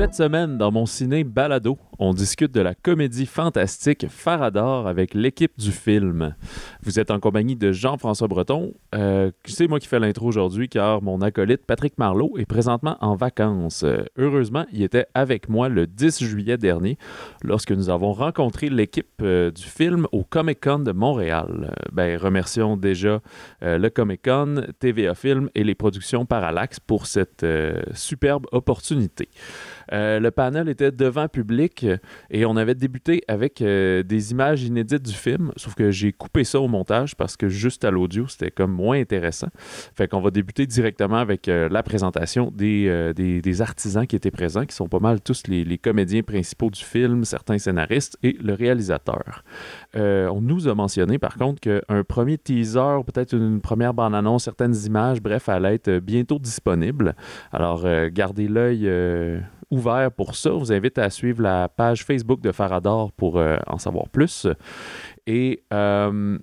Cette semaine, dans mon ciné Balado, on discute de la comédie fantastique Farador avec l'équipe du film. Vous êtes en compagnie de Jean-François Breton. Euh, c'est moi qui fais l'intro aujourd'hui car mon acolyte Patrick Marlot est présentement en vacances. Euh, heureusement, il était avec moi le 10 juillet dernier lorsque nous avons rencontré l'équipe euh, du film au Comic Con de Montréal. Ben, remercions déjà le Comic Con, TVA Film et les productions Parallax pour cette superbe opportunité. Euh, le panel était devant public euh, et on avait débuté avec euh, des images inédites du film, sauf que j'ai coupé ça au montage parce que juste à l'audio, c'était comme moins intéressant. Fait qu'on va débuter directement avec la présentation des, artisans qui étaient présents, qui sont pas mal tous les, les comédiens principaux du film, certains scénaristes et le réalisateur. On nous a mentionné par contre qu'un premier teaser, peut-être une première bande-annonce, certaines images, bref, allait être bientôt disponible. Alors, gardez l'œil ouvert pour ça. Je vous invite à suivre la page Facebook de Farador pour euh, en savoir plus. Et euh,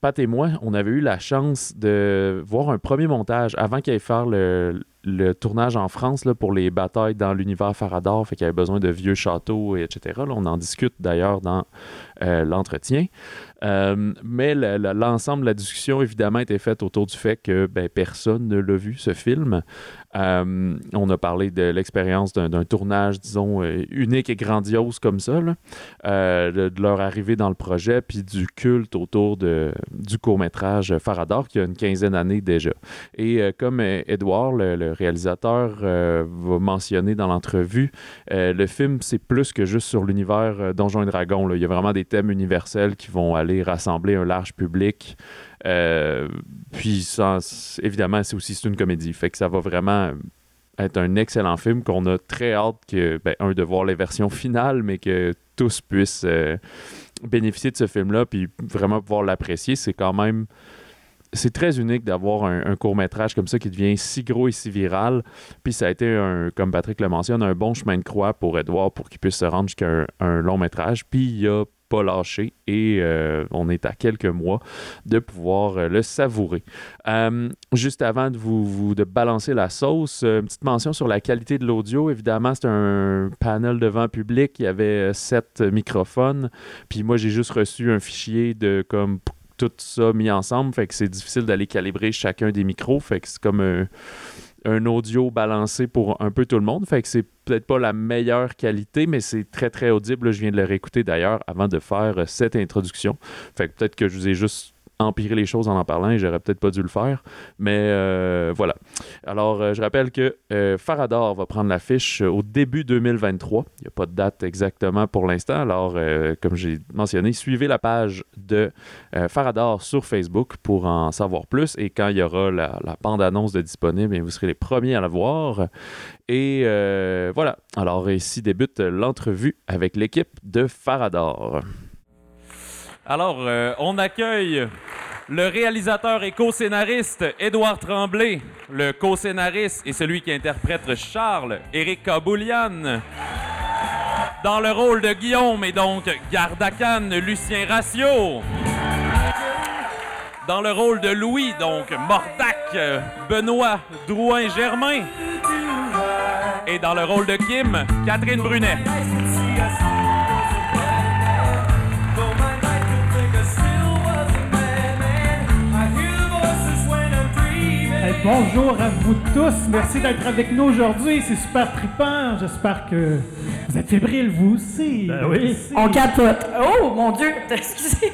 Pat et moi, on avait eu la chance de voir un premier montage avant qu'il aille faire le, tournage en France là, pour les batailles dans l'univers Farador. Fait qu'il avait besoin de vieux châteaux, et etc. On en discute d'ailleurs dans euh, l'entretien. Mais le- le- l'ensemble de la discussion, évidemment, était faite autour du fait que ben, personne ne l'a vu, ce film. Euh, on a parlé de l'expérience d'un tournage, disons, euh, unique et grandiose comme ça, là. Euh, de, leur arrivée dans le projet, puis du culte autour de, du court-métrage Farador, qui a une quinzaine d'années déjà. Et comme Edouard, le, réalisateur, va mentionner dans l'entrevue, le film, c'est plus que juste sur l'univers Donjons et Dragons. Il y a vraiment des thèmes universels qui vont aller rassembler un large public. Euh, puis, évidemment, c'est aussi une comédie. Fait que ça va vraiment être un excellent film qu'on a très hâte que, ben, un, de voir les versions finales, mais que tous puissent euh, bénéficier de ce film-là, puis vraiment pouvoir l'apprécier. C'est quand même c'est très unique d'avoir un, court-métrage comme ça qui devient si gros et si viral. Puis ça a été, un, comme Patrick le mentionne, un bon chemin de croix pour Edouard pour qu'il puisse se rendre jusqu'à un, un long métrage. Puis il a pas lâché et euh, on est à quelques mois de pouvoir euh, le savourer. Euh, juste avant de vous, de balancer la sauce, une petite mention sur la qualité de l'audio. Évidemment, c'est un panel devant public. Il y avait sept microphones. Puis moi, j'ai juste reçu un fichier de comme tout ça mis ensemble. Fait que c'est difficile d'aller calibrer chacun des micros. Fait que c'est comme un, audio balancé pour un peu tout le monde. Fait que c'est peut-être pas la meilleure qualité, mais c'est très très audible. Je viens de le réécouter d'ailleurs avant de faire euh, cette introduction. Fait que peut-être que je vous ai juste empiré les choses en en parlant et j'aurais peut-être pas dû le faire. Mais euh, voilà. Alors, euh, je rappelle que euh, Farador va prendre l'affiche au début 2023. Il n'y a pas de date exactement pour l'instant. Alors, euh, comme j'ai mentionné, suivez la page de euh, Farador sur Facebook pour en savoir plus. Et quand il y aura la, bande-annonce de disponible, vous serez les premiers à la voir. Et euh, voilà. Alors, ici débute l'entrevue avec l'équipe de Farador. Alors, euh, on accueille le réalisateur et co-scénariste Édouard Tremblay, le co-scénariste et celui qui interprète Charles, Éric Kaboulian. Dans le rôle de Guillaume et donc Gardacan, Lucien Ratio. Dans le rôle de Louis, donc Mordac, Benoît Drouin-Germain. Et dans le rôle de Kim, Catherine Brunet. Bonjour à vous tous. Merci d'être avec nous aujourd'hui. C'est super trippant. J'espère que vous êtes fébriles, vous aussi. Ben oui. On capote. Oh mon Dieu, excusez.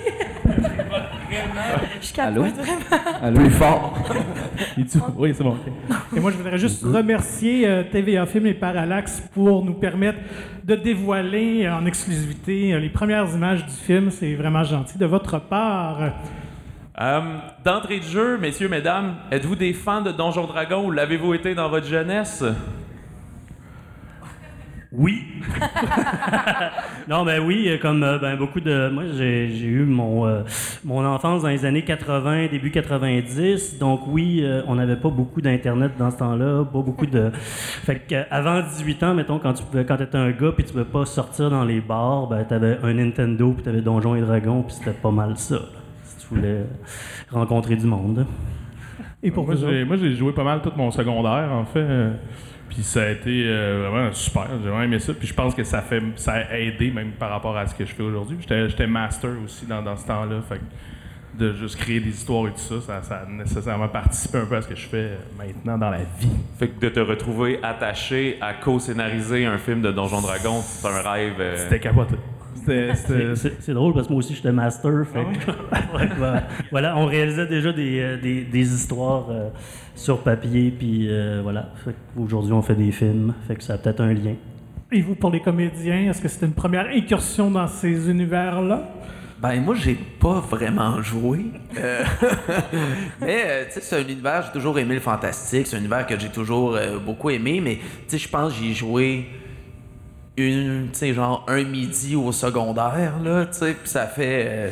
Je capote Allô? vraiment. Allô? Plus fort. Oui, c'est bon. Et moi, je voudrais juste remercier euh, TVA Film et Parallax pour nous permettre de dévoiler en exclusivité euh, les premières images du film. C'est vraiment gentil de votre part. Euh, D'entrée de jeu, messieurs, mesdames, êtes-vous des fans de Donjon Dragon ou l'avez-vous été dans votre jeunesse? Oui. non, ben oui, euh, comme euh, ben, beaucoup de. Moi, j'ai eu mon, euh, mon enfance dans les années 80, début 90. Donc, oui, euh, on n'avait pas beaucoup d'Internet dans ce temps-là. Pas beaucoup de. Fait que, euh, avant 18 ans, mettons, quand tu pouvais, quand étais un gars puis tu pouvais pas sortir dans les bars, ben, t'avais un Nintendo puis t'avais Donjons et Dragons puis c'était pas mal ça. là, voulais rencontrer du monde. Et pour moi, j'ai, autres? moi, j'ai joué pas mal tout mon secondaire, en fait. Puis ça a été euh, vraiment super. J'ai vraiment aimé ça. Puis je pense que ça fait ça a aidé même par rapport à ce que je fais aujourd'hui. J'étais, j'étais master aussi dans, dans ce temps-là. Fait que de juste créer des histoires et tout ça, ça, ça a nécessairement participé un peu à ce que je fais maintenant dans la vie. Fait que de te retrouver attaché à co-scénariser un film de Donjon Dragon, c'est un rêve. euh, C'était capoté. C'est- C'est c'est drôle parce que moi aussi j'étais master. Fait que- Ouais, voilà. Voilà, on réalisait déjà des, euh, des, des histoires euh, sur papier, puis euh, voilà. Aujourd'hui on fait des films, fait que ça a peut-être un lien. Et vous, pour les comédiens, est-ce que c'était une première incursion dans ces univers-là? Ben moi j'ai pas vraiment joué. Euh, mais euh, tu sais c'est un univers j'ai toujours aimé le fantastique, c'est un univers que j'ai toujours euh, beaucoup aimé mais tu sais je pense que j'y ai joué une tu sais genre un midi au secondaire là, tu sais puis ça fait euh,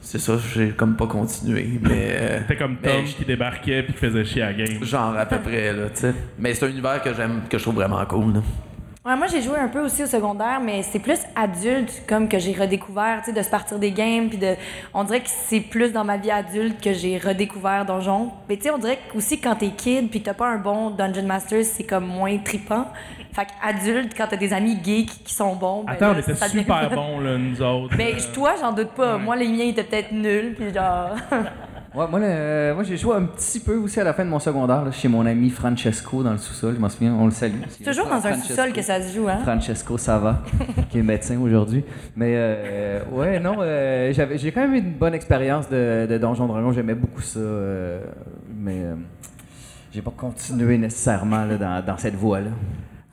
c'est ça, j'ai comme pas continué mais euh, c'était comme Tom qui débarquait puis qui faisait chier à la game. genre à peu près là, tu sais. Mais c'est un univers que j'aime que je trouve vraiment cool. là. Ouais, moi, j'ai joué un peu aussi au secondaire, mais c'est plus adulte, comme que j'ai redécouvert, tu sais, de se partir des games, puis de... On dirait que c'est plus dans ma vie adulte que j'ai redécouvert Donjon. Mais tu sais, on dirait que aussi quand t'es kid, puis t'as pas un bon Dungeon Master, c'est comme moins tripant. Fait qu'adulte, quand t'as des amis geeks qui sont bons... ben Attends, là, on était devient- super bons là nous autres. Mais Euh, toi, j'en doute pas. Ouais. Moi, les miens étaient peut-être nuls, puis genre... Ouais, moi, le- moi j'ai joué un petit peu aussi à la fin de mon secondaire là, chez mon ami Francesco dans le sous-sol. Je m'en souviens, on le salue. C'est toujours dans un sous-sol que ça se joue, hein? Francesco Sava, qui est médecin aujourd'hui. Mais euh, ouais, non, euh, j'avais, j'ai quand même eu une bonne expérience de, de Donjon Dragon. J'aimais beaucoup ça. euh, mais euh, j'ai pas continué nécessairement là, dans, dans cette voie-là.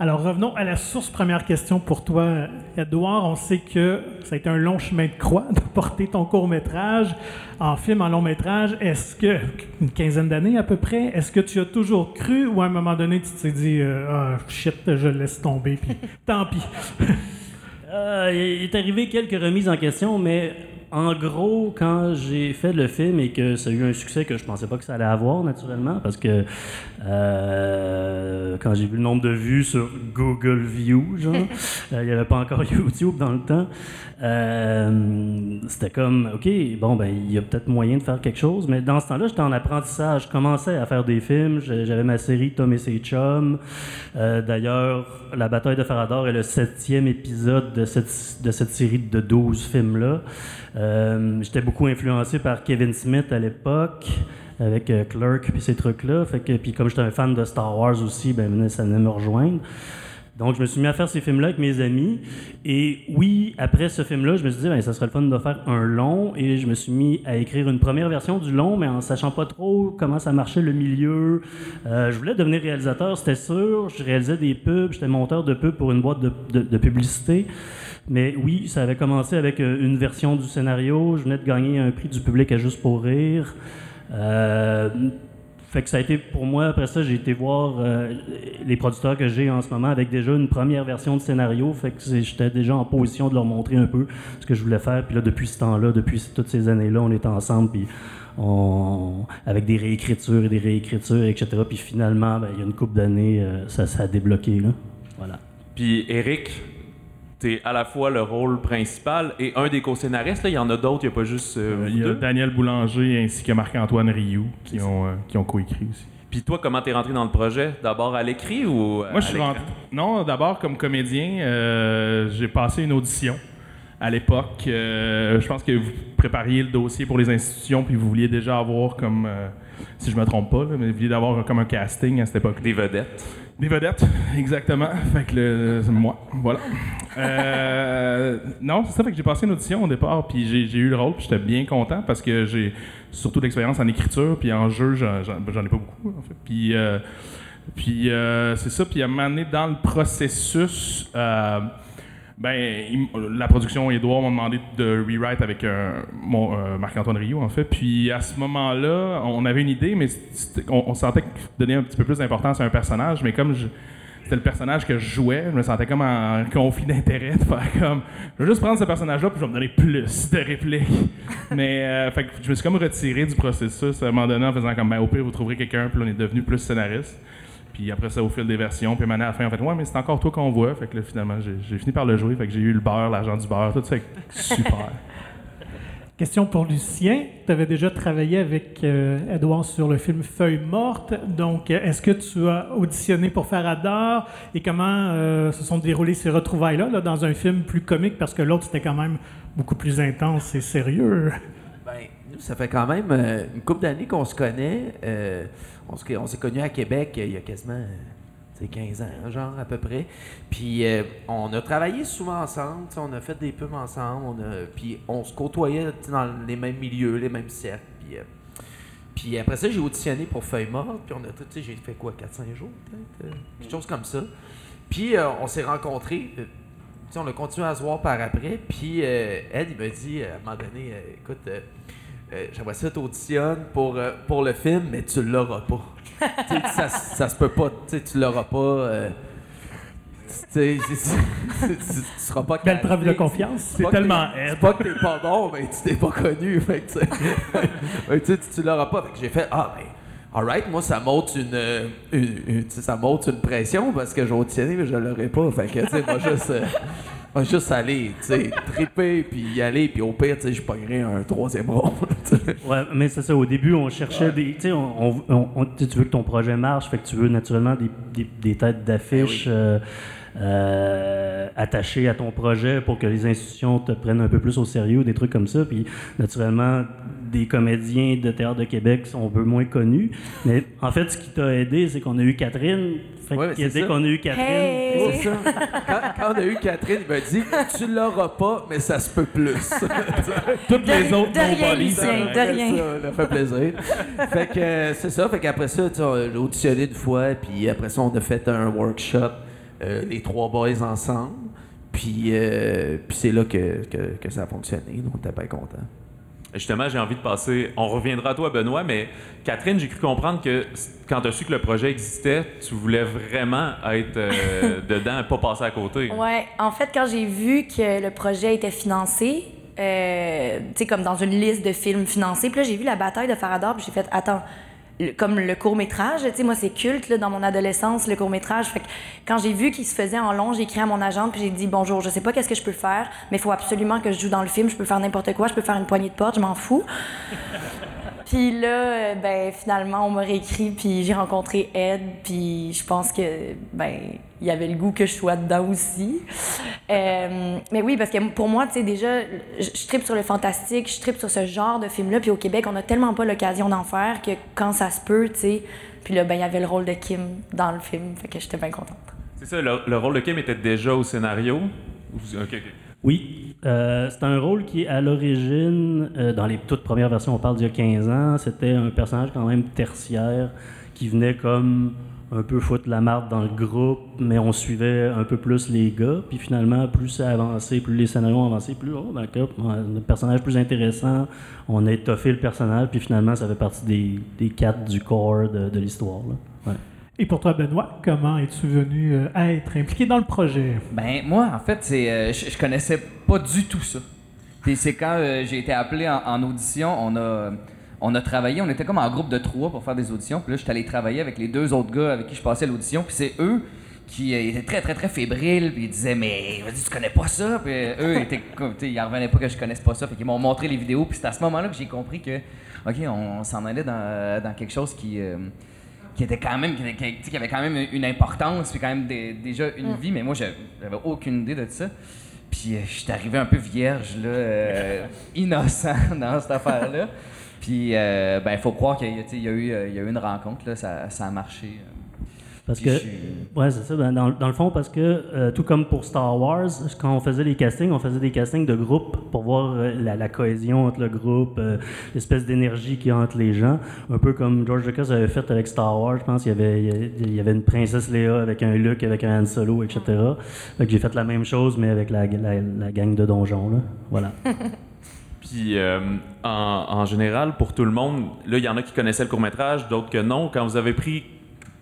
Alors revenons à la source. Première question pour toi, Edouard. On sait que ça a été un long chemin de croix de porter ton court métrage en film, en long métrage. Est-ce que, une quinzaine d'années à peu près, est-ce que tu as toujours cru ou à un moment donné tu t'es dit, euh, ah shit, je laisse tomber, puis tant pis? Euh, il est arrivé quelques remises en question, mais en gros, quand j'ai fait le film et que ça a eu un succès que je pensais pas que ça allait avoir, naturellement, parce que euh, quand j'ai vu le nombre de vues sur Google View, genre, euh, il n'y avait pas encore YouTube dans le temps, euh, c'était comme, OK, bon, ben, il y a peut-être moyen de faire quelque chose, mais dans ce temps-là, j'étais en apprentissage. Je commençais à faire des films. J'avais ma série Tom et ses chums. Euh, D'ailleurs, La bataille de Farador est le septième épisode de cette, de cette série de 12 films-là. Euh, j'étais beaucoup influencé par Kevin Smith à l'époque avec euh, Clerk puis ces trucs-là. Puis comme j'étais un fan de Star Wars aussi, ben ça venait me rejoindre. Donc, je me suis mis à faire ces films-là avec mes amis. Et oui, après ce film-là, je me suis dit, ben, ça serait le fun de faire un long. Et je me suis mis à écrire une première version du long, mais en sachant pas trop comment ça marchait le milieu. Euh, je voulais devenir réalisateur, c'était sûr. Je réalisais des pubs, j'étais monteur de pubs pour une boîte de, de- de publicité. Mais oui, ça avait commencé avec euh, une version du scénario. Je venais de gagner un prix du public à Juste pour rire. Euh, fait que ça a été pour moi, après ça, j'ai été voir euh, les producteurs que j'ai en ce moment avec déjà une première version de scénario. Fait que j'étais déjà en position de leur montrer un peu ce que je voulais faire. Puis là, depuis ce temps-là, depuis toutes ces années-là, on est ensemble, puis on, avec des réécritures et des réécritures, etc. Puis finalement, ben, il y a une couple d'années, euh, ça, ça a débloqué. Là. Voilà. Puis Eric, t'es à la fois le rôle principal et un des co-scénaristes. Il y en a d'autres, il n'y a pas juste euh, Euh, Il y a. Daniel Boulanger ainsi que Marc-Antoine Rioux qui ont, euh, qui ont coécrit aussi. Puis toi, comment t'es rentré dans le projet? D'abord à l'écrit ou euh, Moi, je suis rentré. Non, d'abord, comme comédien, euh, j'ai passé une audition à l'époque. Je pense que vous prépariez le dossier pour les institutions, puis vous vouliez déjà avoir comme. si je me trompe pas, là, mais vous vouliez avoir comme un casting à cette époque. Des vedettes. Des vedettes, exactement. Fait que le- moi, voilà. Euh, non, c'est ça. Fait que j'ai passé une audition au départ, puis j'ai, eu le rôle, puis j'étais bien content parce que j'ai surtout de l'expérience en écriture, puis en jeu, j'en, ai pas beaucoup. Puis, euh, puis euh, c'est ça. Puis à un moment donné, dans le processus, euh, ben, il- la production Edouard m'a demandé de rewrite avec euh, mon, euh, Marc-Antoine Rio, en fait. Puis à ce moment-là, on avait une idée, mais on, on sentait donner un petit peu plus d'importance à un personnage, mais comme je- c'était le personnage que je jouais, je me sentais comme en conflit d'intérêt de faire comme je vais juste prendre ce personnage-là puis je vais me donner plus de répliques. mais euh, fait que je me suis comme retiré du processus à un moment donné en faisant comme ben, au pire vous trouverez quelqu'un puis on est devenu plus scénariste. Puis après ça, au fil des versions, puis maintenant à la fin, en fait, ouais, mais c'est encore toi qu'on voit. Fait que là, finalement, j'ai j'ai fini par le jouer. Fait que j'ai eu le beurre, l'argent du beurre, tout ça. Super. Question pour Lucien. Tu avais déjà travaillé avec euh, Edouard sur le film Feuille morte. Donc, euh, est-ce que tu as auditionné pour Faradar et comment euh, se sont déroulées ces retrouvailles-là là, dans un film plus comique? Parce que l'autre c'était quand même beaucoup plus intense et sérieux? Ben, nous, ça fait quand même euh, une couple d'années qu'on se connaît. Euh, on se- on s'est connus à Québec euh, il y a quasiment euh, tu sais, 15 ans, genre à peu près. Puis euh, on a travaillé souvent ensemble, on a fait des pubs ensemble, puis on se côtoyait dans les mêmes milieux, les mêmes cercles. Puis, euh, après ça, j'ai auditionné pour Feuille morte, puis on a tout, j'ai fait quoi, 4-5 jours peut-être, euh, quelque chose comme ça. Puis euh, on s'est rencontrés. euh, on a continué à se voir par après. Puis euh, Ed, il m'a dit euh, à un moment donné, euh, écoute, euh, euh, j'aimerais ça t'auditionnes pour, euh, pour le film, mais tu l'auras pas. Tu sais, ça, ça se peut pas, tu sais, tu l'auras pas. euh, tu seras pas Belle preuve de confiance. C'est tellement. C'est pas que t'es pas bon, mais tu t'es pas connu. Fait que, tu tu, l'auras pas. Fait que j'ai fait Ah, ben, alright, moi, ça monte une, euh, une, une- ça monte une pression parce que j'ai auditionné, mais je l'aurais pas. Fait que, tu sais, moi, juste. moi, juste aller, tu sais, triper, puis y aller, puis au pire, tu sais, je pognerais un troisième sais. Ouais, mais c'est ça. Au début, on cherchait des. Tu sais, on, on- tu veux que ton projet marche, fait que tu veux naturellement des, des- des têtes d'affiche euh, euh, attachées à ton projet pour que les institutions te prennent un peu plus au sérieux, des trucs comme ça. Puis, naturellement, des comédiens de théâtre de Québec sont un peu moins connus. Mais en fait, ce qui t'a aidé, c'est qu'on a eu Catherine. Fait Ouais, que c'est dès qu'on a eu Catherine. Hey! C'est ça. Quand, quand on a eu Catherine, il m'a dit Tu l'auras pas, mais ça se peut plus. Toutes les autres de rien, ça- de Fait que rien. Ça, ça fait plaisir. fait que euh, c'est ça. Fait qu'après ça, tu sais, on a auditionné une fois, puis après ça, on a fait un workshop, euh, les trois boys ensemble. Puis, euh, puis c'est là que, que, que ça a fonctionné. Donc, on était bien contents. Justement, j'ai envie de passer. On reviendra à toi, Benoît, mais Catherine, j'ai cru comprendre que quand tu as su que le projet existait, tu voulais vraiment être euh, dedans et pas passer à côté. Ouais, en fait, quand j'ai vu que le projet était financé, euh, tu sais, comme dans une liste de films financés, puis là, j'ai vu la bataille de Faradar, puis j'ai fait, attends, le- comme le court-métrage, tu sais, moi, c'est culte, là, dans mon adolescence, le court-métrage. Fait que quand j'ai vu qu'il se faisait en long, j'ai écrit à mon agente, puis j'ai dit, bonjour, je sais pas qu'est-ce que je peux faire, mais il faut absolument que je joue dans le film, je peux faire n'importe quoi, je peux faire une poignée de porte, je m'en fous. Puis là, euh, ben finalement, on m'a réécrit, puis j'ai rencontré Ed, puis je pense que ben il y avait le goût que je sois dedans aussi. Euh, mais oui, parce que pour moi, tu sais, déjà, je, je tripe sur le fantastique, je tripe sur ce genre de film-là, puis au Québec, on a tellement pas l'occasion d'en faire que quand ça se peut, tu sais. Puis là, ben il y avait le rôle de Kim dans le film, fait que j'étais bien contente. C'est ça, le, le rôle de Kim était déjà au scénario? Oui, euh, c'est un rôle qui, à l'origine, euh, dans les toutes premières versions, on parle d'il y a 15 ans, c'était un personnage quand même tertiaire qui venait comme un peu foutre la marde dans le groupe, mais on suivait un peu plus les gars. Puis finalement, plus ça avançait, plus les scénarios ont avancé, plus, oh, d'accord, ouais, le personnage plus intéressant, on a étoffé le personnage, puis finalement, ça fait partie des, des quatre du corps de, de l'histoire. Ouais. Et pour toi, Benoît, comment es-tu venu euh, être impliqué dans le projet? Ben, moi, en fait, c'est, euh, je, je connaissais pas du tout ça. Puis c'est quand euh, j'ai été appelé en, en audition, on a, on a travaillé, on était comme en groupe de trois pour faire des auditions. Puis là, j'étais allé travailler avec les deux autres gars avec qui je passais l'audition. Puis c'est eux qui euh, étaient très, très, très fébriles. Puis ils disaient, mais vas-y, tu connais pas ça? Puis euh, eux, étaient, ils en revenaient pas que je connaisse pas ça. Fait qu'ils m'ont montré les vidéos. Puis c'est à ce moment-là que j'ai compris que, OK, on, s'en allait dans, dans quelque chose qui. euh, qui était quand même qui, qui avait quand même une importance puis quand même des- déjà une vie mais moi j'avais aucune idée de ça puis euh, j'étais arrivé un peu vierge là euh, innocent dans cette affaire là puis euh, ben faut croire qu'il y, a- tu sais, il y a eu euh, il y a eu une rencontre là ça, ça a marché euh. Parce Puis que, je ouais, c'est ça. ben, dans, dans le fond, parce que euh, tout comme pour Star Wars, quand on faisait les castings, on faisait des castings de groupe pour voir euh, la, la cohésion entre le groupe, euh, l'espèce d'énergie qu'il y a entre les gens. Un peu comme George Lucas avait fait avec Star Wars, je pense. Il y avait, il y avait une princesse Léa avec un Luke, avec un Han Solo, etc. Fait que j'ai fait la même chose, mais avec la, la, la gang de donjons. Là. Voilà. Puis, euh, en, général, pour tout le monde, là, il y en a qui connaissaient le court-métrage, d'autres que non. Quand vous avez pris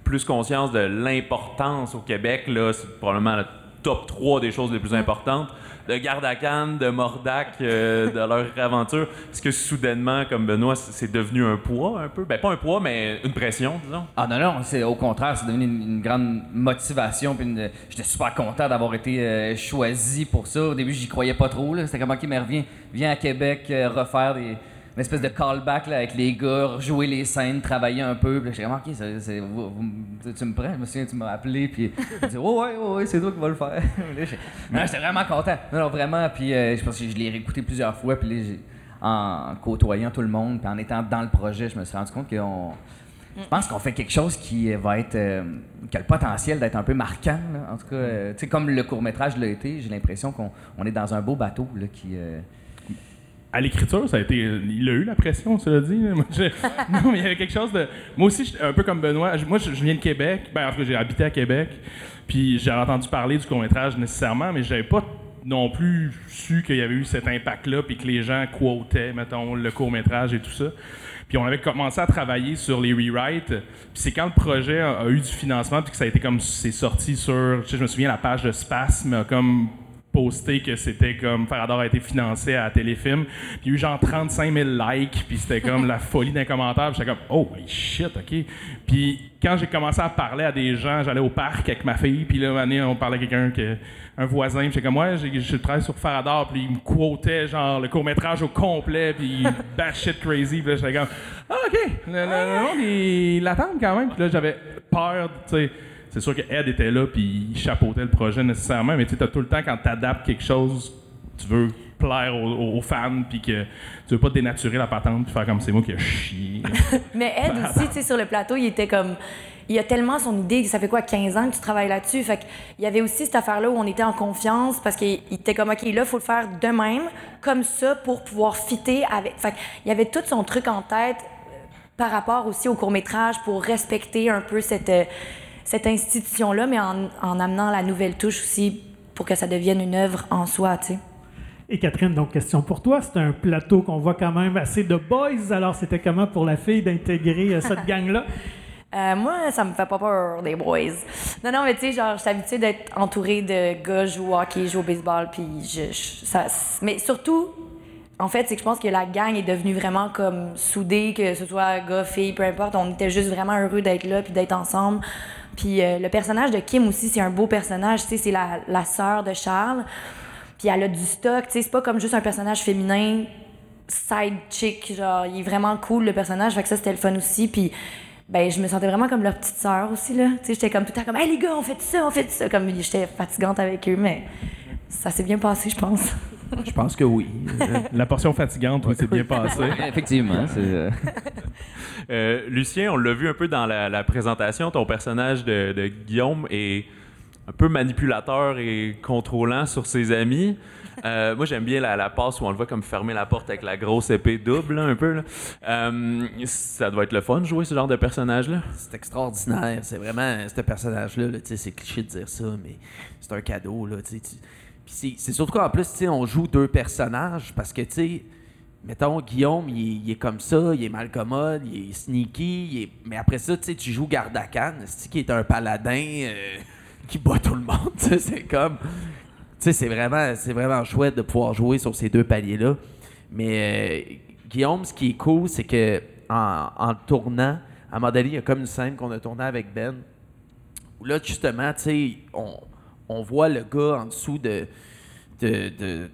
plus conscience de l'importance au Québec, là, c'est probablement la top 3 des choses les plus importantes de Gardakan, de Mordac, euh, de leur aventure. Est-ce que soudainement, comme Benoît, c'est devenu un poids un peu? Ben pas un poids, mais une pression, disons. Ah non, non, c'est au contraire, c'est devenu une, une grande motivation. Puis une- j'étais super content d'avoir été euh, choisi pour ça. Au début, j'y croyais pas trop. là. C'était comme, ok, mais reviens, viens à Québec euh, refaire des, espèce de callback là, avec les gars, jouer les scènes, travailler un peu. Puis là, j'étais comme, ok, c'est- c'est- vous- vous- tu me prends? Je me souviens, tu m'as appelé. Puis dis, oh, ouais, ouais, ouais, c'est toi qui vas le faire. Non, j'étais vraiment content. Non, vraiment. Puis euh, je pense que je l'ai réécouté plusieurs fois. Puis là, j'ai- en côtoyant tout le monde, puis en étant dans le projet, je me suis rendu compte qu'on. Je pense qu'on fait quelque chose qui va être. euh, qui a le potentiel d'être un peu marquant. En tout cas, euh, tu sais, comme le court-métrage l'a été, j'ai l'impression qu'on on est dans un beau bateau là, qui. À l'écriture, ça a été. Il a eu la pression, cela dit. Moi, je- non, mais il y avait quelque chose de. Moi aussi, un peu comme Benoît. Je- Moi, je, je viens de Québec. Ben, en cas, j'ai habité à Québec. Puis j'ai entendu parler du court-métrage nécessairement, mais j'avais pas non plus su qu'il y avait eu cet impact-là, puis que les gens quotaient, mettons, le court-métrage et tout ça. Puis on avait commencé à travailler sur les rewrites. Puis c'est quand le projet a, a eu du financement, puis que ça a été comme. C'est sorti sur. Tu sais, je me souviens, la page de Spasme comme posté que c'était comme Farador a été financé à Téléfilm. Puis il y a eu genre 35 000 likes, puis c'était comme la folie d'un commentaire. Puis j'étais comme, oh shit, ok. Puis quand j'ai commencé à parler à des gens, j'allais au parc avec ma fille, puis là, année, on parlait à quelqu'un, que, un voisin, puis j'étais comme, ouais, j'ai- je travaille sur Farador, puis il me quotait genre le court-métrage au complet, puis batshit crazy, puis là, j'étais comme, ah, ok, le, le- le monde, il il l'attend quand même, puis là, j'avais peur, tu sais. C'est sûr que Ed était là puis il chapeautait le projet nécessairement, mais tu as tout le temps quand tu adaptes quelque chose, tu veux plaire aux, fans puis que tu veux pas dénaturer la patente puis faire comme c'est moi qui ai chié. Mais Ed aussi, tu sais, sur le plateau, il était comme. Il a tellement son idée, ça fait quoi, 15 ans que tu travailles là-dessus? Fait qu'il y avait aussi cette affaire-là où on était en confiance parce qu'il il était comme, OK, là, il faut le faire de même, comme ça, pour pouvoir fitter avec. Fait qu'il y avait tout son truc en tête euh, par rapport aussi au court-métrage pour respecter un peu cette, euh, cette institution-là, mais en, en amenant la nouvelle touche aussi pour que ça devienne une œuvre en soi, tu sais. Et Catherine, donc question pour toi. C'est un plateau qu'on voit quand même assez de boys. Alors, c'était comment pour la fille d'intégrer euh, cette gang-là? Euh, moi, ça me fait pas peur, des boys. Non, non, mais tu sais, genre, je suis habituée d'être entourée de gars, je joue au hockey, je joue au baseball, puis je, je- ça, mais surtout, en fait, c'est que je pense que la gang est devenue vraiment comme soudée, que ce soit gars, filles, peu importe. On était juste vraiment heureux d'être là, puis d'être ensemble. Puis euh, le personnage de Kim aussi, c'est un beau personnage, tu sais, c'est la, la sœur de Charles. Puis elle a du stock, tu sais, c'est pas comme juste un personnage féminin side chick, genre, il est vraiment cool le personnage, fait que ça c'était le fun aussi. Puis ben, je me sentais vraiment comme leur petite sœur aussi, là. Tu sais, j'étais comme tout le temps comme, hey les gars, on fait ça, on fait ça. Comme j'étais fatigante avec eux, mais ça s'est bien passé, je pense. Je pense que oui. La portion fatigante, oui, c'est bien passé. Effectivement, c'est. euh, Euh, Lucien, on l'a vu un peu dans la, la présentation, ton personnage de, de Guillaume est un peu manipulateur et contrôlant sur ses amis. Euh, moi, j'aime bien la, la passe où on le voit comme fermer la porte avec la grosse épée double, là, un peu. là. Euh, ça doit être le fun de jouer ce genre de personnage-là. C'est extraordinaire. C'est vraiment ce personnage-là. là, tu sais, c'est cliché de dire ça, mais c'est un cadeau. Là, C'est- surtout qu'en plus, on joue deux personnages parce que, tu sais, mettons, Guillaume, il est, comme ça, il est mal commode, il est sneaky, mais après ça, tu sais, tu joues Gardakan, qui est un paladin euh, qui bat tout le monde. c'est comme. Tu sais, c'est vraiment, chouette de pouvoir jouer sur ces deux paliers-là. Mais euh, Guillaume, ce qui est cool, c'est que en, tournant, à un il y a comme une scène qu'on a tournée avec Ben, où là, justement, tu sais, on, on voit le gars en dessous de. de, de-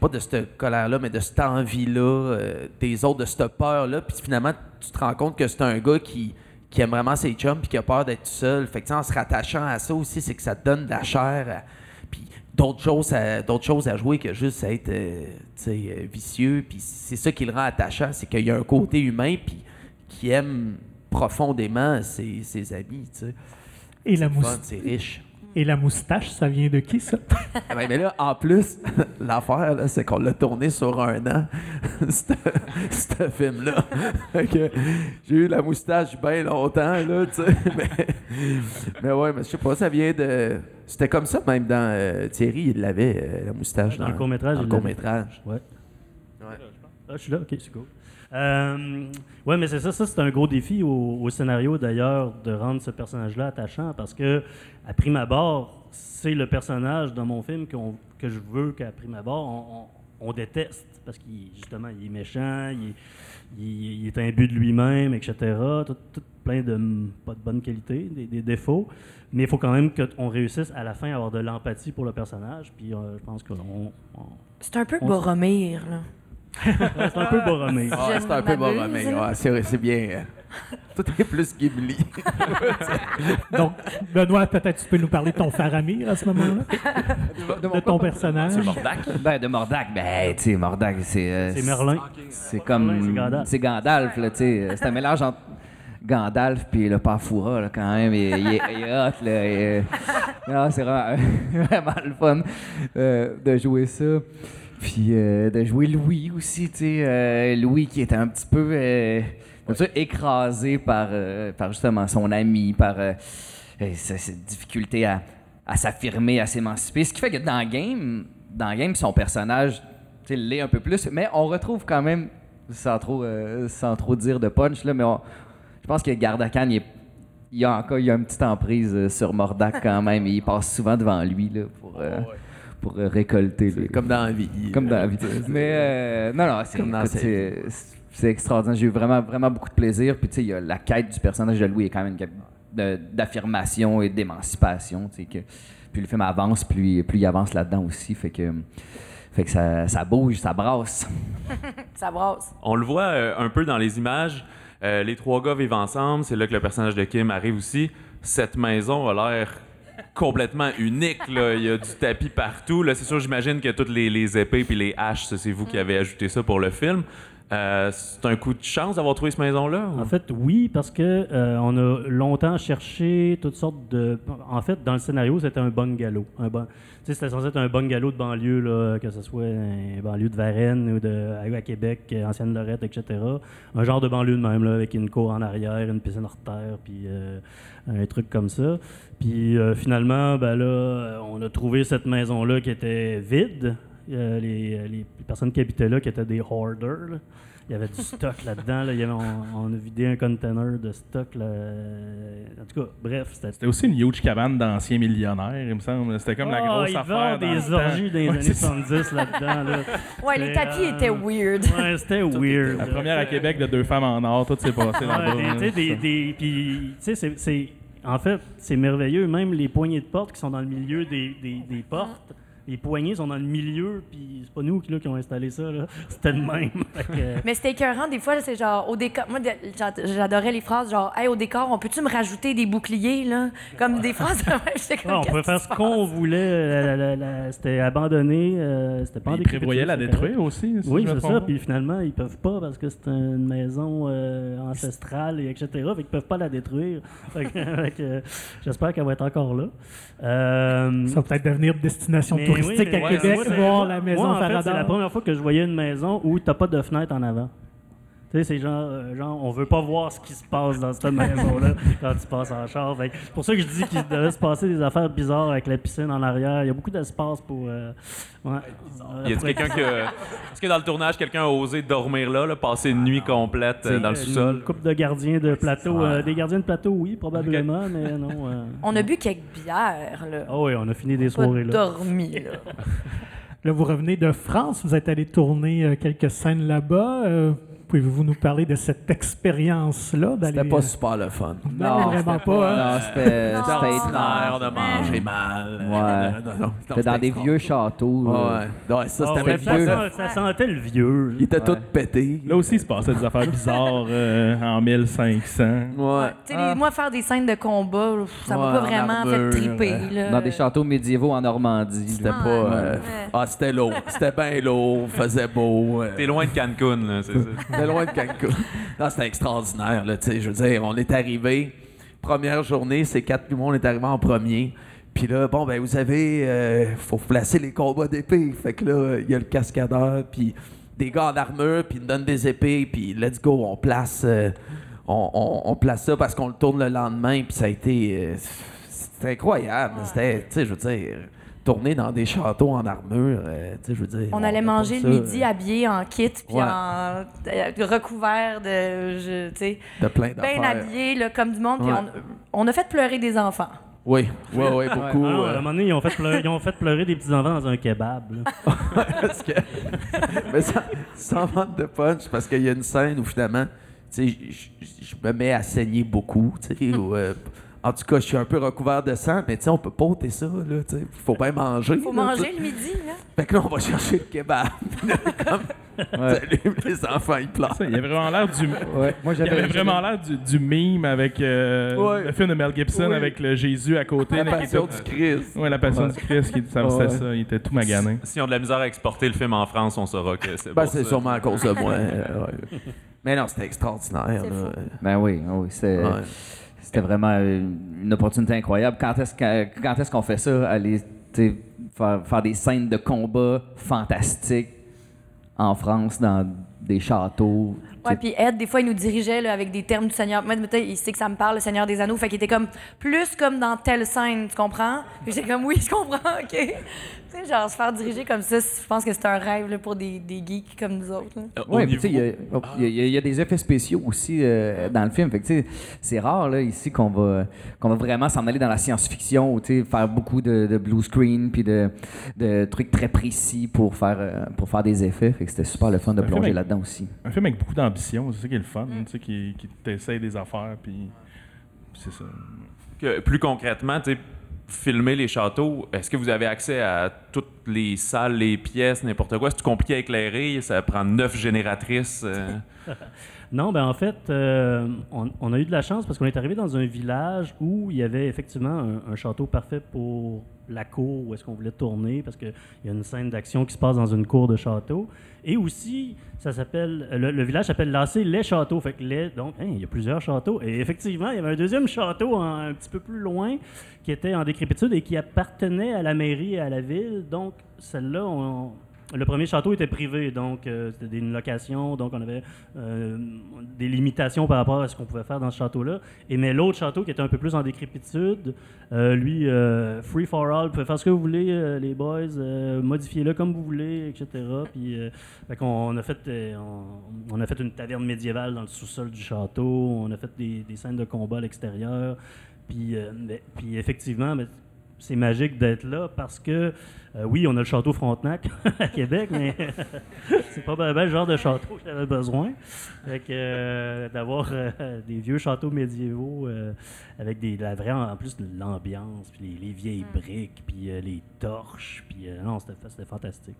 pas de cette colère-là, mais de cette envie-là, euh, des autres, de cette peur-là. Puis finalement, tu te rends compte que c'est un gars qui, qui aime vraiment ses chums puis qui a peur d'être tout seul. Fait que, tu sais, en se rattachant à ça aussi, c'est que ça te donne de la chair. puis d'autres choses, à, d'autres choses à jouer que juste être euh, euh, vicieux. Puis c'est ça qui le rend attachant, c'est qu'il y a un côté humain puis qui aime profondément ses, ses amis. Et la, C'est mous- fun, c'est riche. Et la moustache, ça vient de qui, ça? Ah ben, mais là, en plus, l'affaire, là, c'est qu'on l'a tourné sur un an, ce ce film-là. J'ai eu la moustache bien longtemps, là, tu sais. Mais, mais ouais, mais je sais pas, ça vient de. C'était comme ça, même dans. euh, Thierry, il l'avait, euh, la moustache. Dans le court-métrage, Dans le court-métrage. Ouais. Ouais. Ah, je suis là, ok, c'est cool. Euh, ouais, mais c'est ça, ça c'est un gros défi au, au scénario d'ailleurs de rendre ce personnage-là attachant parce que, à prime abord, c'est le personnage dans mon film que je veux qu'à prime abord, on, on- on déteste. Parce qu'il justement, il est méchant, il est, il, il est imbu de lui-même, etc. Tout, tout plein de pas de bonne qualité, des, des défauts. Mais il faut quand même qu'on réussisse à la fin à avoir de l'empathie pour le personnage. Puis euh, je pense on- C'est un peu Boromir, là. C'est un peu Boromir. Ah, c'est un peu. Ouais, c'est c'est bien. euh, Tout est plus Ghibli. Donc, Benoît, peut-être tu peux nous parler de ton Faramir à ce moment-là, de ton personnage? Ben, de Mordac, ben, tu sais, Mordac, c'est. euh, C'est Merlin. C'est comme. c'est Gandalf. C'est Gandalf, là, tu sais. C'est un mélange entre Gandalf puis le Parfoura, là, quand même. Il, il est, il est hot, là. Non, c'est vraiment, vraiment le fun euh, de jouer ça. Puis euh, de jouer Louis aussi, tu sais. euh, Louis qui était un petit peu. euh, écrasé par, par justement son ami, par cette difficulté à, s'affirmer, à s'émanciper. Ce qui fait que dans le game, dans game, son personnage l'est un peu plus, mais on retrouve quand même, sans trop, sans trop dire de punch, là, mais on- je pense que Gardakan, il, il a encore il a une petite emprise sur Mordac quand même, et il passe souvent devant lui là, pour, euh, pour euh, récolter. les- Comme dans la vie. comme dans la vie. Mais euh, non, non, c'est extraordinaire. J'ai eu vraiment, vraiment beaucoup de plaisir. Puis tu sais, il y a la quête du personnage de Louis est quand même une quête de- d'affirmation et d'émancipation. tu sais, que Plus le film avance, plus, plus il avance là-dedans aussi. Fait que, fait que ça, ça bouge, ça brasse. Ça brasse. On le voit euh, un peu dans les images. Euh, les trois gars vivent ensemble. C'est là que le personnage de Kim arrive aussi. Cette maison a l'air complètement unique. Là. Il y a du tapis partout. Là, c'est sûr, j'imagine que toutes les, les épées puis les haches, c'est vous qui avez ajouté ça pour le film. Euh, c'est un coup de chance d'avoir trouvé cette maison-là? En fait, oui, parce que euh, on a longtemps cherché toutes sortes de. En fait, dans le scénario, c'était un bungalow. Un c'était censé être un bungalow de banlieue, là, que ce soit un banlieue de Varennes ou de à, Québec, euh, ancienne Lorette, etc. Un genre de banlieue de même, là, avec une cour en arrière, une piscine hors terre, puis un truc comme ça. Puis finalement, ben là, on a trouvé cette maison-là qui était vide. Euh, les, les personnes qui habitaient là, qui étaient des hoarders. là. Il y avait du stock là-dedans. Là. Il y avait- on, on a vidé un container de stock. Là. En tout cas, bref, c'était. C'était aussi une huge cabane d'anciens millionnaires, il me semble. C'était comme la Ah, grosse ils affaire. dans des orgies dans les Ouais, années c'est ça. 70 là-dedans. Là. Ouais, les tapis euh, étaient weird. Ouais, c'était weird. La première à Québec de deux femmes en or, tout s'est passé là-bas. Ouais, des- tu sais, des- des- puis, tu sais, c'est- c'est- en fait, c'est merveilleux. Même les poignées de porte qui sont dans le milieu des, des- des portes, les poignées sont dans le milieu, puis c'est pas nous qui, là, qui ont installé ça. là. C'était le même. Que- Mais c'était écœurant, des fois, c'est genre, au décor. Moi, j'adorais les phrases genre, hey, au décor, on peut-tu me rajouter des boucliers, là? Comme des phrases de même. J'étais comme, Ouais, on pouvait faire ce qu'on voulait. euh, c'était abandonné. euh, c'était pas en Ils prévoyaient la détruire aussi. si Oui, c'est ça. Puis finalement, ils peuvent pas parce que c'est une maison euh, ancestrale et etc. Fait qu'ils peuvent pas la détruire. J'espère qu'elle va être encore là. Euh, Ça va peut-être devenir destination mais touristique oui, à ouais, Québec, voir la maison moi, en fait. C'est la première fois que je voyais une maison où t'as pas de fenêtre en avant. Tu sais, c'est genre, euh, genre, on veut pas voir ce qui se passe dans cette maison-là quand tu passes en char. Fait C'est pour ça que je dis qu'il devait se passer des affaires bizarres avec la piscine en arrière. Il y a beaucoup d'espace pour. euh, ouais. Y a quelqu'un que. Est-ce que dans le tournage, quelqu'un a osé dormir là, là, passer une nuit complète euh, dans le Une sous-sol? couple de gardiens de plateau. euh, des gardiens de plateau, oui, probablement, mais non. euh. On a bu quelques bières, là. Ah oui, on a fini des Pas soirées là. dormi, là. Là, vous revenez de France, vous êtes allé tourner euh, quelques scènes là-bas. Euh, Pouvez-vous nous parler de cette expérience-là? d'aller- C'était pas super le fun. Non, vraiment pas. hein? Non, c'était étrange. on a mangé mal. Ouais. C'était dans des vieux châteaux. Ouais, euh, ouais. Ouais, ça, Ah c'était vieux. ça, sentait le vieux. Il était tout pété. Là aussi, il se passait des affaires bizarres euh, en 1500. Ouais. Tu sais, les- moi, faire des scènes de combat, ça m'a pas en vraiment fait triper, là. Dans des châteaux médiévaux en Normandie. C'était là. pas. euh. Ah, c'était lourd. C'était bien lourd. Faisait beau. euh, T'es loin de Cancun, là, c'est ça. C'était loin de Cancun. Non, c'était extraordinaire, là, tu sais. Je veux dire, on est arrivé, première journée, c'est quatre mois, on est arrivé en premier. Puis là, bon, ben, vous avez, euh, faut placer les combats d'épée. Fait que là, il y a le cascadeur, puis des gars en armure, puis ils nous donnent des épées, puis let's go, on place, euh, on, on- on place ça parce qu'on le tourne le lendemain, puis ça a été, euh, c'était incroyable. C'était, tu sais, je veux dire, tourner dans des châteaux en armure, euh, tu sais, je veux dire. On allait manger le ça, midi euh, habillé en kit, puis Ouais. en euh, recouvert de, je- tu sais, de plein bien d'affaires. habillé là, comme du monde. Puis Ouais. on, on a fait pleurer des enfants. Oui, oui, oui, beaucoup. Non, à un euh, moment donné, ils ont fait pleurer, ils ont fait pleurer des petits-enfants dans un kebab. que. mais ça, sans vente de punch, parce qu'il y a une scène où finalement, tu sais, je- me mets à saigner beaucoup, tu sais, ou, euh, en tout cas, je suis un peu recouvert de sang, mais tu sais, on peut pas ôter ça, là, tu sais. Faut bien manger. Faut là, tu sais. manger le midi, là. Fait que là, on va chercher le kebab. Salut, les enfants, ils pleurent. Ça, Il y avait vraiment l'air du. Ouais, moi Il y avait vraiment l'air du, du meme avec euh, Ouais. le film de Mel Gibson Ouais. avec le Jésus à côté. La passion était- du Christ. Ouais, la passion du Christ, qui, ça, c'était ça. Il était tout magané. Si on a de la misère à exporter le film en France, on saura que c'est Ben, c'est ça. sûrement à cause de moi. euh, ouais. Mais non, c'était extraordinaire. C'est là. Ben oui, oui, Ouais. C'était vraiment une une opportunité incroyable. Quand est-ce qu'on fait ça? Aller faire, faire des scènes de combat fantastiques en France dans des châteaux. Ouais, puis Ed, des fois, il nous dirigeait là, avec des termes du Seigneur. Moi, il sait que ça me parle, le Seigneur des Anneaux. Fait qu'il était comme plus comme dans telle scène, tu comprends? Puis j'étais comme, oui, je comprends, OK. Tu sais, genre, se faire diriger comme ça, je pense que c'est un rêve là, pour des, des geeks comme nous autres. là. Euh, Au Ouais, puis tu sais, il y a- niveau- oh, il y, a- il y a des effets spéciaux aussi euh, dans le film. Fait que, tu sais, c'est rare là, ici qu'on va, qu'on va vraiment s'en aller dans la science-fiction ou tu sais, faire beaucoup de, de blue screen puis de, de trucs très précis pour faire, euh, pour faire des effets. Fait que c'était super le fun de plonger là-dedans aussi. Un film avec beaucoup d'ambition, c'est ça qui est le fun, tu sais, qui, qui t'essaye des affaires, puis puis c'est ça. que plus concrètement, tu sais, filmer les châteaux, est-ce que vous avez accès à toutes les salles, les pièces, n'importe quoi? C'est compliqué à éclairer? Ça prend neuf génératrices? euh? Non, ben en fait, euh, on, a eu de la chance parce qu'on est arrivé dans un village où il y avait effectivement un, château parfait pour la cour où est-ce qu'on voulait tourner parce qu'il y a une scène d'action qui se passe dans une cour de château. Et aussi, ça s'appelle le, village s'appelle Lassé les châteaux. Fait que les, donc, hein, il y a plusieurs châteaux. Et effectivement, il y avait un deuxième château un petit peu plus loin qui était en décrépitude et qui appartenait à la mairie et à la ville. Donc, celle-là, on- le premier château était privé, donc euh, c'était une location, donc on avait euh, des limitations par rapport à ce qu'on pouvait faire dans ce château-là. Et mais l'autre château qui était un peu plus en décrépitude, euh, lui, free for all, vous pouvez faire ce que vous voulez, les boys, modifiez-le comme vous voulez, etc. Puis, on a fait, on, a fait une taverne médiévale dans le sous-sol du château, on a fait des, scènes de combat à l'extérieur. Puis, puis effectivement, mais c'est magique d'être là parce que, euh, oui, on a le château Frontenac à Québec, mais c'est pas ben, ben le genre de château que j'avais besoin. Euh, d'avoir euh, des vieux châteaux médiévaux avec des, la vraie, en plus l'ambiance, puis les, les vieilles briques, puis les torches, puis non, c'était, c'était fantastique.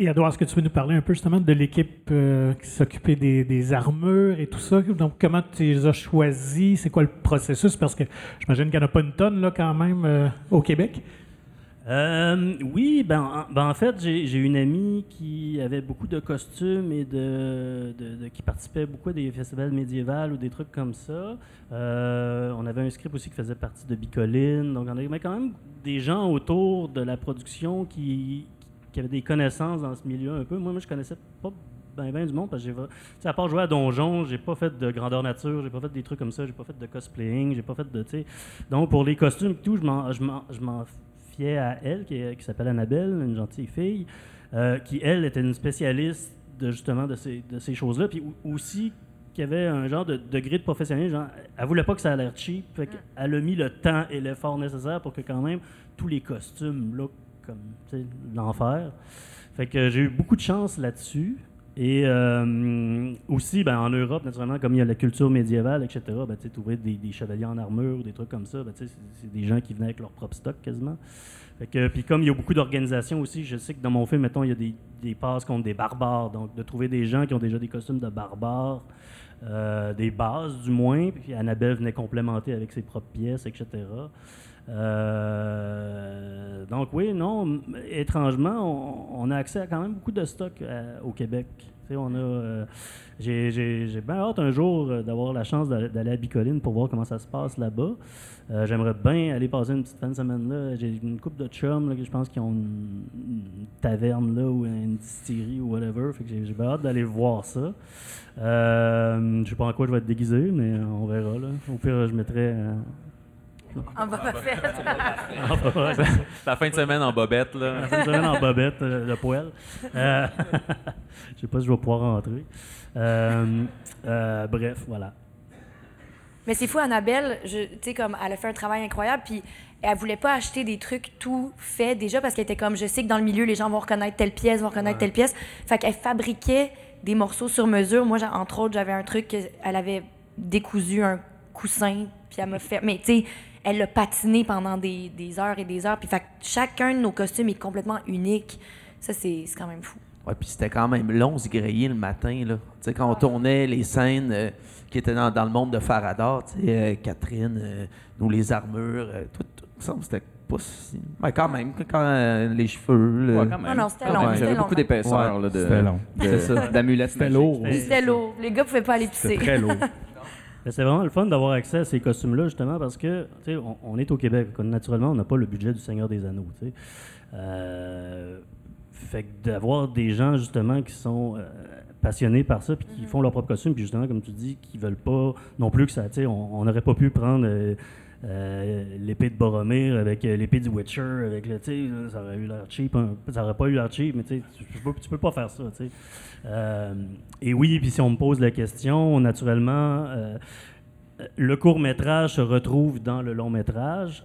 Et Edouard, est-ce que tu peux nous parler un peu justement de l'équipe euh, qui s'occupait des, armures et tout ça? Donc, comment tu les as choisis? C'est quoi le processus? Parce que j'imagine qu'il n'y en a pas une tonne là, quand même euh, au Québec. Euh, oui, ben, en- ben, en fait, j'ai une amie qui avait beaucoup de costumes et de, qui participait beaucoup à des festivals médiévals ou des trucs comme ça. On avait un script aussi qui faisait partie de Bicoline. Donc, on avait quand même des gens autour de la production qui, qui avaient des connaissances dans ce milieu un peu. Moi, moi je connaissais pas ben, ben du monde parce que j'ai à part jouer à Donjon, j'ai pas fait de grandeur nature, j'ai pas fait des trucs comme ça, j'ai pas fait de cosplaying, j'ai pas fait de tu sais. Donc pour les costumes et tout, je m'en fiais à elle qui, qui s'appelle Annabelle, une gentille fille, euh, qui elle était une spécialiste de justement de ces de ces choses-là, puis au- aussi qui avait un genre de degré de professionnalisme, genre, elle voulait pas que ça a l'air cheap, fait qu'elle a mis le temps et l'effort nécessaire pour que quand même tous les costumes look comme l'enfer. Fait que j'ai eu beaucoup de chance là-dessus. Et euh, aussi, ben, en Europe, naturellement, comme il y a la culture médiévale, etc., ben, tu trouver des, des chevaliers en armure des trucs comme ça, ben, c'est des gens qui venaient avec leur propre stock quasiment. Puis comme il y a beaucoup d'organisations aussi, je sais que dans mon film, mettons, il y a des, des passes contre des barbares. Donc, de trouver des gens qui ont déjà des costumes de barbares, euh, des bases du moins, puis Annabelle venait complémenter avec ses propres pièces, etc. Euh, donc oui, non, étrangement, on, a accès à quand même beaucoup de stock euh, au Québec. On a, euh, j'ai, bien hâte un jour euh, d'avoir la chance d'aller à Bicoline pour voir comment ça se passe là-bas. Euh, j'aimerais bien aller passer une petite fin de semaine là. J'ai une couple de chums là, que je pense qui ont une, taverne là ou une distillerie ou whatever. Fait que j'ai, bien hâte d'aller voir ça. Euh, je sais pas en quoi je vais être déguisé, mais on verra. Là. Au pire, je mettrai. En Boba Fett. La fin de semaine en bobette, là. Une semaine en bobette euh, de poêle. Euh, je sais pas si je vais pouvoir rentrer. Euh, euh, bref, voilà. Mais c'est fou, Annabelle, tu sais, comme elle a fait un travail incroyable, puis elle voulait pas acheter des trucs tout faits déjà parce qu'elle était comme, je sais que dans le milieu, les gens vont reconnaître telle pièce, vont reconnaître telle pièce. Fait qu'elle fabriquait des morceaux sur mesure. Moi, entre autres, j'avais un truc qu'elle avait décousu un coussin, puis elle m'a fait. Mais tu sais, elle l'a patiné pendant des, des heures et des heures. Puis fait que chacun de nos costumes est complètement unique. Ça, c'est c'est quand même fou. Ouais, puis c'était quand même long se griller le matin, là. Tu sais, quand on tournait les scènes euh, qui étaient dans, dans le monde de Faradar, tu sais, euh, Catherine, euh, nous, les armures, euh, tout, tout, il me semble que c'était pas si... Mais quand même, quand euh, les cheveux... Ouais, quand même. Non, non, c'était long, c'était J'avais beaucoup d'épaisseur Ouais, là, de, c'était long. ça. C'était lourd. C'était- C'était lourd. Les gars pouvaient pas aller C'était pisser. très lourd. C'est vraiment le fun d'avoir accès à ces costumes-là, justement, parce que, on, on est au Québec. donc Naturellement, on n'a pas le budget du Seigneur des Anneaux. Euh, fait que d'avoir des gens, justement, qui sont euh, passionnés par ça, puis qui font leur propre costume, puis justement, comme tu dis, qui veulent pas non plus que ça, on n'aurait pas pu prendre euh, l'épée de Boromir avec euh, l'épée du Witcher, avec le, ça aurait eu l'air cheap, peu. ça aurait pas eu l'air cheap, mais tu tu peux, tu peux pas faire ça. Euh, et oui, puis si on me pose la question, naturellement, euh, le court métrage se retrouve dans le long métrage.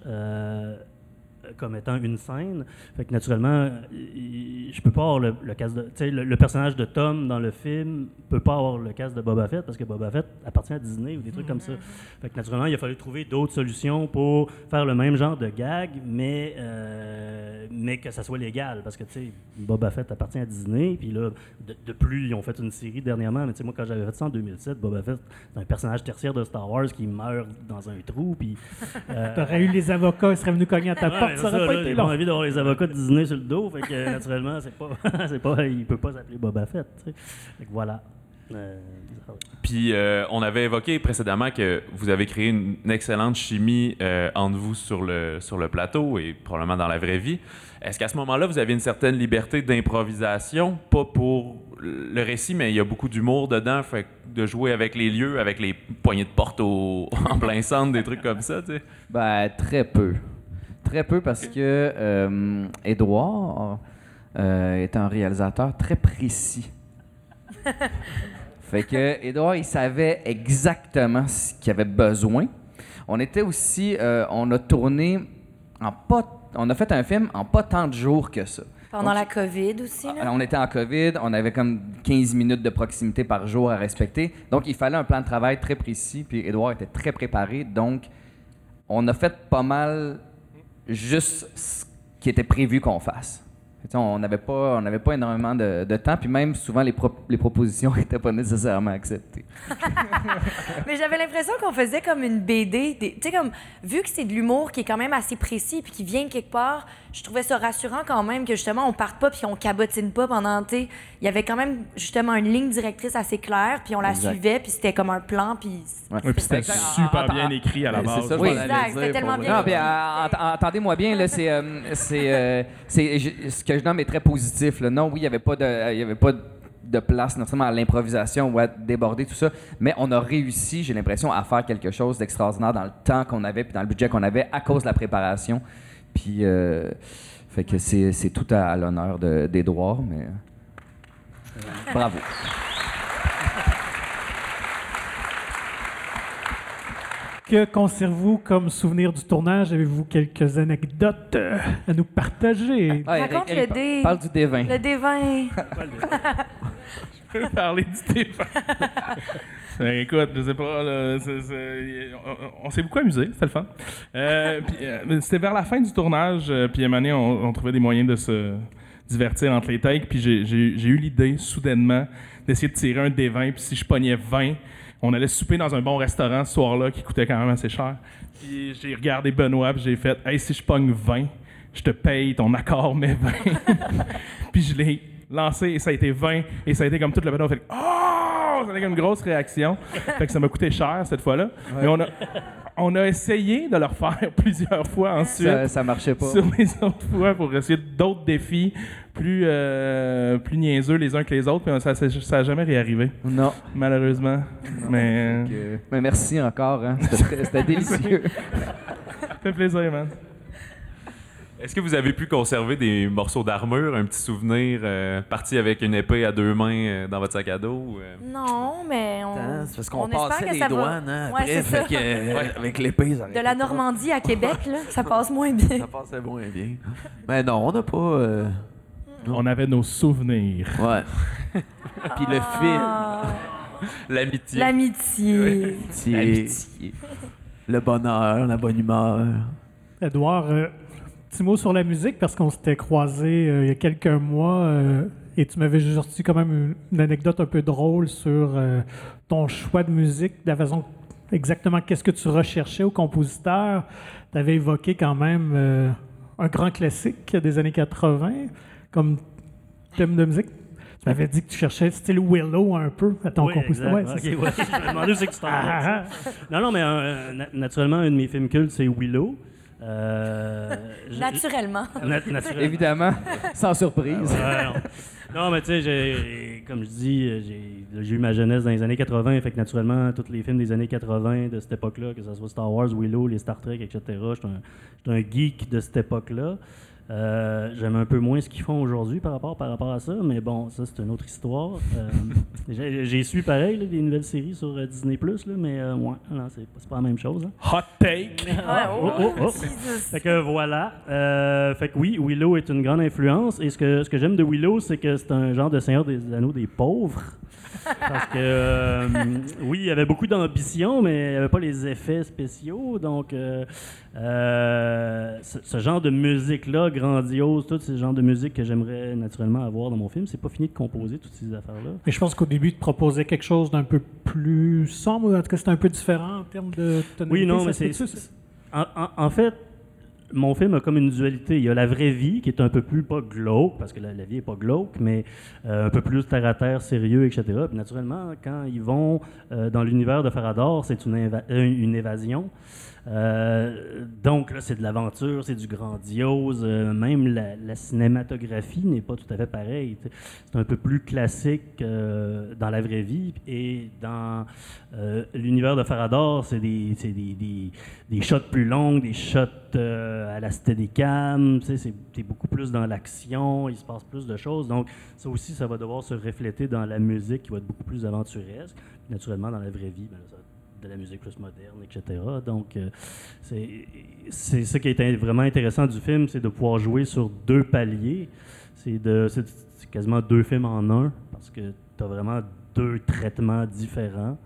Comme étant une scène. Fait que naturellement, je peux pas avoir le, le casque de. Tu sais, le, le personnage de Tom dans le film peut pas avoir le casque de Boba Fett parce que Boba Fett appartient à Disney ou des trucs comme ça. Fait que naturellement, il a fallu trouver d'autres solutions pour faire le même genre de gag, mais, euh, mais que ça soit légal. Parce que, tu sais, Boba Fett appartient à Disney. Puis là, de, de plus, ils ont fait une série dernièrement. Mais tu sais, moi, quand j'avais fait ça en 2007, Boba Fett, c'est un personnage tertiaire de Star Wars qui meurt dans un trou. Puis. euh, T'aurais eu les avocats, ils seraient venus cogner à ta Ouais, porte, mais ça ça, aurait pas là, été J'ai long. envie d'avoir les avocats de Disney sur le dos, fait que naturellement, c'est pas, c'est pas, il peut pas s'appeler Boba Fett. tu sais. Fait que voilà. Euh, Puis euh, on avait évoqué précédemment que vous avez créé une, une excellente chimie euh, entre vous sur le, sur le plateau et probablement dans la vraie vie. Est-ce qu'à ce moment-là, vous avez une certaine liberté d'improvisation? Pas pour le récit, mais il y a beaucoup d'humour dedans. Fait que de jouer avec les lieux, avec les poignées de porte au- en plein centre, des trucs comme ça, tu sais. Ben, très peu. Très peu parce que euh, Édouard euh, est un réalisateur très précis. fait que Édouard, il savait exactement ce qu'il avait besoin. On était aussi, euh, on a tourné en pas, on a fait un film en pas tant de jours que ça. Pendant Donc, la COVID aussi, là? Euh, On était en COVID, on avait comme 15 minutes de proximité par jour à respecter. Donc, il fallait un plan de travail très précis. Puis, Edouard était très préparé. Donc, on a fait pas mal juste ce qui était prévu qu'on fasse. On n'avait pas, on n'avait pas énormément de, de temps. Puis, même souvent, les, pro- les propositions n'étaient pas nécessairement acceptées. Mais j'avais l'impression qu'on faisait comme une BD. Tu sais, comme, vu que c'est de l'humour qui est quand même assez précis puis qui vient de quelque part, je trouvais ça rassurant quand même que justement, on parte pas puis on cabotine pas pendant, tu il y avait quand même justement une ligne directrice assez claire puis on la Exact. suivait puis c'était comme un plan puis. Ouais. Ouais, puis c'était super Ah, bien écrit à la base. c'est ça, Oui. Exact, c'était tellement bien Non, puis, euh, ent- entendez-moi bien, là, c'est, euh, c'est, euh, c'est- je- ce que nomme est très positif. Non, oui, il n'y avait pas de, il y avait pas de place nécessairement à l'improvisation ou à déborder tout ça, mais on a réussi, j'ai l'impression, à faire quelque chose d'extraordinaire dans le temps qu'on avait puis dans le budget qu'on avait à cause de la préparation. Puis, euh, fait que c'est, tout à, à l'honneur de- d'Édouard, mais euh, bravo. Que conservez-vous comme souvenir du tournage? Avez-vous quelques anecdotes euh, à nous partager? Ah, Raconte le dé. Parle du D20. Le D20. Je peux parler du défunt. Euh, Écoute, je sais pas, là, on, on s'est beaucoup amusé, c'était le fun. Euh, euh, c'était vers la fin du tournage, euh, puis à un moment donné, on, on trouvait des moyens de se divertir entre les takes, puis j'ai- eu l'idée, soudainement, d'essayer de tirer un des 20, puis si je pognais 20, on allait souper dans un bon restaurant ce soir-là qui coûtait quand même assez cher. Puis j'ai regardé Benoît, puis j'ai fait « Hey, si je pogne 20, je te paye ton accord, mais 20. » Puis je l'ai lancé et ça a été 20 et ça a été comme tout le bateau. On fait Oh! Ça a été comme une grosse réaction. fait que ça m'a coûté cher cette fois-là. Mais on a, on a essayé de le refaire plusieurs fois ensuite. Ça, ça marchait pas. Sur les autres fois pour essayer d'autres défis plus, euh, plus niaiseux les uns que les autres. Puis ça n'a jamais réarrivé, Non. malheureusement. Mais mais merci encore, hein. C'était délicieux. ça fait plaisir, man. Est-ce que vous avez pu conserver des morceaux d'armure, un petit souvenir euh, parti avec une épée à deux mains euh, dans votre sac à dos? euh? Non, mais on. C'est parce qu'on passait que les ça va- douanes, hein, Ouais, après, c'est ça. fait que, euh, avec l'épée, ça De la pas. Normandie à Québec, là, ça passe moins bien. Ça passait moins bien. Mais non, on n'a pas... euh, On avait nos souvenirs. Ouais. Puis le film, Ah, L'amitié. L'amitié. c'est le bonheur, la bonne humeur. Edouard, euh, petit mot sur la musique parce qu'on s'était croisés euh, il y a quelques mois euh, et tu m'avais sorti quand même une, anecdote un peu drôle sur euh, ton choix de musique, de la façon exactement qu'est-ce que tu recherchais au compositeur. Tu avais évoqué quand même un grand classique des années 80 comme thème de musique. Tu m'avais dit que tu cherchais style Willow un peu à ton Oui, compositeur. Ouais, c'est Ok, ouais. Je me demandais où c'est que tu t'en allais, Ah, ça. Non, non, mais na- naturellement, un de mes films cultes, c'est Willow. Euh, je- Naturellement. na- naturellement. Évidemment, sans surprise. Ouais, non. Non, mais tu sais, j'ai- comme je dis, j'ai eu ma jeunesse dans les années 80, fait que naturellement, tous les films des années 80 de cette époque-là, que ce soit Star Wars, Willow, les Star Trek, etc., un, j'étais un geek de cette époque-là. Euh, J'aime un peu moins ce qu'ils font aujourd'hui par rapport, par rapport à ça, mais bon, ça, c'est une autre histoire. Euh, j'ai su pareil, là, des nouvelles séries sur euh, Disney, là, mais euh, ouais, c'est pas- la même chose. hein. Hot take! Oh, oh, oh. Jesus. Fait que voilà. Euh, fait que oui, Willow est une grande influence. Et ce que, ce que j'aime de Willow, c'est que c'est un genre de Seigneur des Anneaux des pauvres. Parce que, euh, oui, il y avait beaucoup d'ambition, mais il n'y avait pas les effets spéciaux. Donc, euh, euh, ce, ce genre de musique-là, grandiose, tout ce genre de musique que j'aimerais naturellement avoir dans mon film, c'est pas fini de composer toutes ces affaires-là. Mais je pense qu'au début, tu proposais quelque chose d'un peu plus sombre, ou en tout cas, c'était un peu différent en termes de tonalité. Oui, non, mais c'est. en fait, mon film a comme une dualité. Il y a la vraie vie qui est un peu plus, pas glauque, parce que la, la vie n'est pas glauque, mais euh, un peu plus terre à terre, sérieux, etc. Puis naturellement, quand ils vont euh, dans l'univers de Farador, c'est une, euh, une évasion. Euh, donc là, c'est de l'aventure, c'est du grandiose. euh, même la, cinématographie n'est pas tout à fait pareille. C'est un peu plus classique euh, dans la vraie vie. Et dans l'univers de Farador, c'est des, shots plus longs, des shots à la Steadicam. C'est beaucoup plus dans l'action, il se passe plus de choses. Donc, ça aussi, ça va devoir se refléter dans la musique qui va être beaucoup plus aventuresque. Naturellement, dans la vraie vie, ben, ça- de la musique plus moderne, etc. Donc, euh, c'est ça qui est vraiment intéressant du film, c'est de pouvoir jouer sur deux paliers. C'est quasiment deux films en un, parce que tu as vraiment deux traitements différents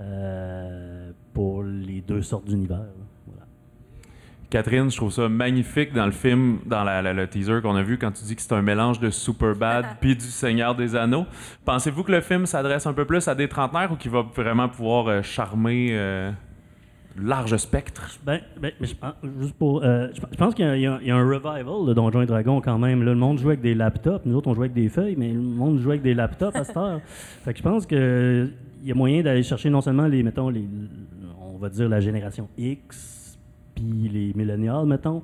euh, pour les deux sortes d'univers. Catherine, je trouve ça magnifique dans le film, dans la- la- le teaser qu'on a vu, quand tu dis que c'est un mélange de Superbad puis du Seigneur des Anneaux. Pensez-vous que le film s'adresse un peu plus à des trentenaires ou qu'il va vraiment pouvoir euh, charmer euh, large spectre? Ben, ben, je pense, juste pour, euh, je, pense qu'il y, a- il y a il y a un revival de Donjons et Dragons quand même. Là, le monde joue avec des laptops. Nous autres, on joue avec des feuilles, mais le monde joue avec des laptops à cette heure. Fait que je pense que il y a moyen d'aller chercher non seulement les, mettons, les, on va dire la génération X, puis les millénials, mettons.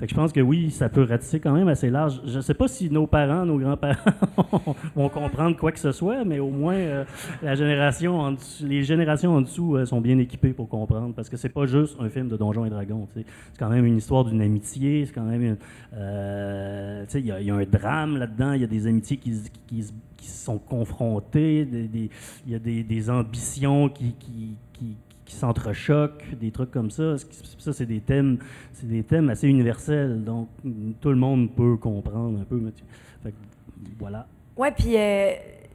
Fait que je pense que oui, ça peut ratisser quand même assez large. Je ne sais pas si nos parents, nos grands-parents vont comprendre quoi que ce soit, mais au moins euh, la génération les générations en dessous euh, sont bien équipées pour comprendre, parce que c'est pas juste un film de Donjons et Dragons. C'est quand même une histoire d'une amitié, c'est quand même euh, il y, a- un drame là-dedans, il y a des amitiés qui, qui, sont confrontées, il y a des, ambitions qui, qui, s'entrechoquent, des trucs comme ça. Ça, c'est des thèmes, c'est des thèmes assez universels, donc tout le monde peut comprendre un peu. voilà. Ouais, puis, euh,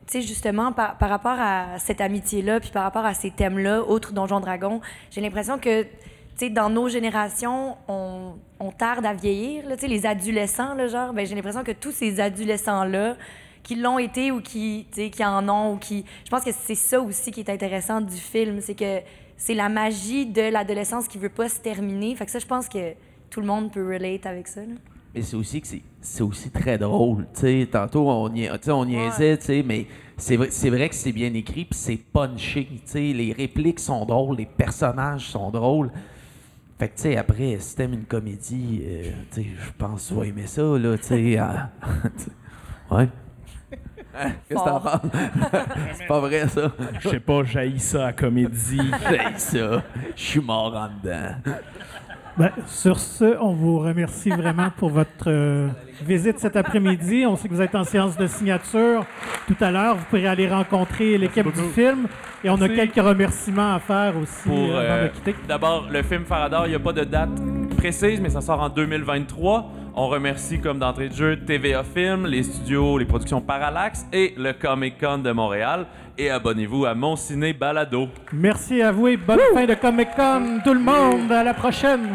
tu sais, justement, par, par rapport à cette amitié-là, puis par rapport à ces thèmes-là, autres Donjons Dragons, j'ai l'impression que, tu sais, dans nos générations, on, tarde à vieillir, tu sais, les adolescents, là, genre, ben, j'ai l'impression que tous ces adolescents-là, qui l'ont été ou qui, qui en ont, ou qui... Je pense que c'est ça aussi qui est intéressant du film, c'est que c'est la magie de l'adolescence qui veut pas se terminer. Fait que ça, je pense que tout le monde peut relate avec ça, là. Mais c'est aussi que c'est- c'est aussi très drôle. tu sais. Tantôt, on, y, on niaisait, mais c'est vrai, c'est vrai que c'est bien écrit puis c'est punché. Les répliques sont drôles, les personnages sont drôles. Fait que, tu sais, après, si t'aimes une comédie, euh, tu sais, je pense que tu vas aimer ça, là, tu sais. tu sais. ouais. Qu'est-ce que t'en penses? c'est pas vrai, ça? Je sais pas, j'haïs ça à comédie. J'ai ça. Je suis mort en dedans. Ben, sur ce, on vous remercie vraiment pour votre euh, visite cet après-midi. On sait que vous êtes en séance de signature tout à l'heure. Vous pourrez aller rencontrer l'équipe du film. Et on a Merci. quelques remerciements à faire aussi Pour, euh, euh. D'abord, le film Faradar, il n'y a pas de date précise, mais ça sort en 2023. On remercie, comme d'entrée de jeu, TVA Film, les studios, les productions Parallax et le Comic Con de Montréal. Et abonnez-vous à Mon Ciné Balado. Merci à vous et bonne fin de Comic Con, tout le monde. À la prochaine.